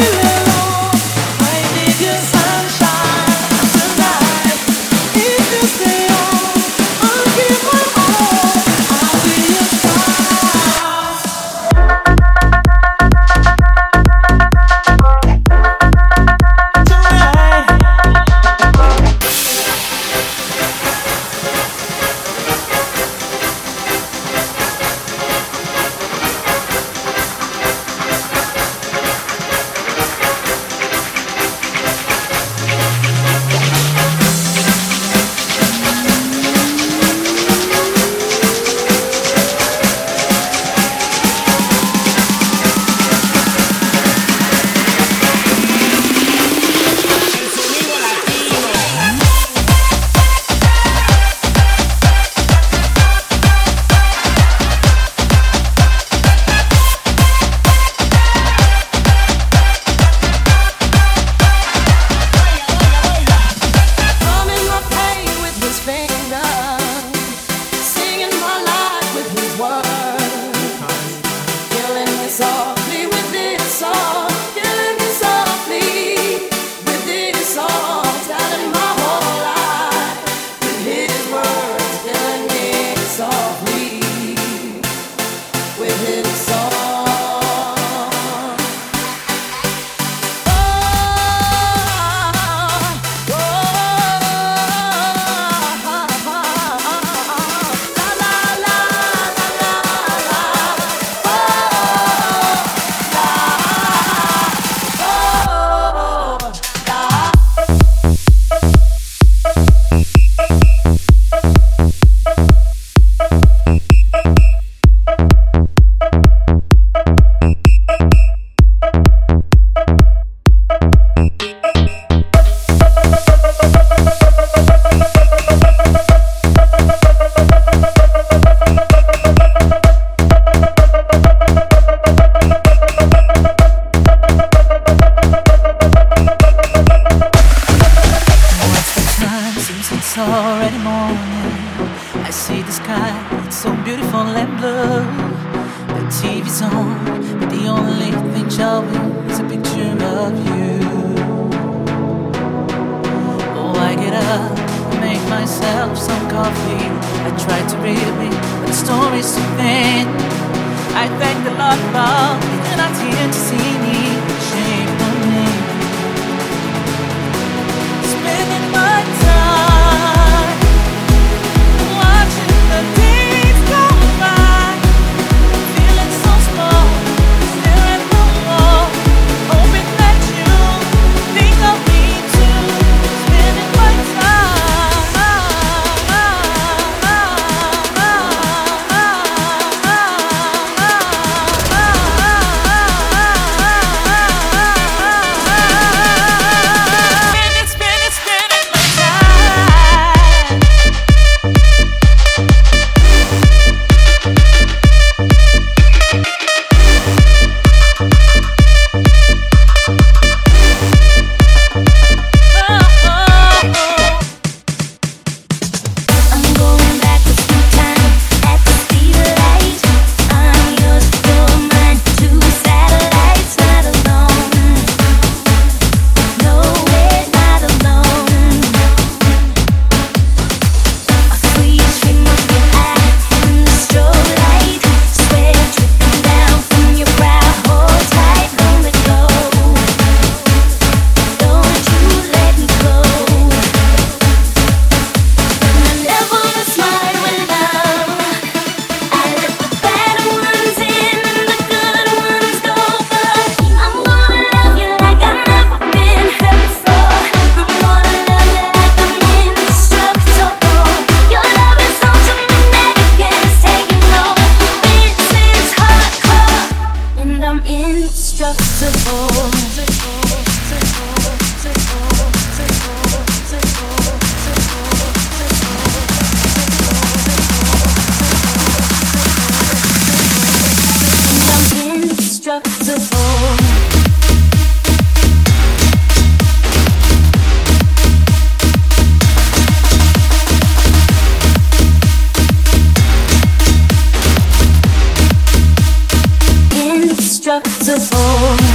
you. already morning. I see the sky, it's so beautiful and blue. The TV's on, but the only thing showing is a picture of you. Oh, I get up, make myself some coffee. I try to read it, but the story's too thin. I thank the Lord for. beautiful.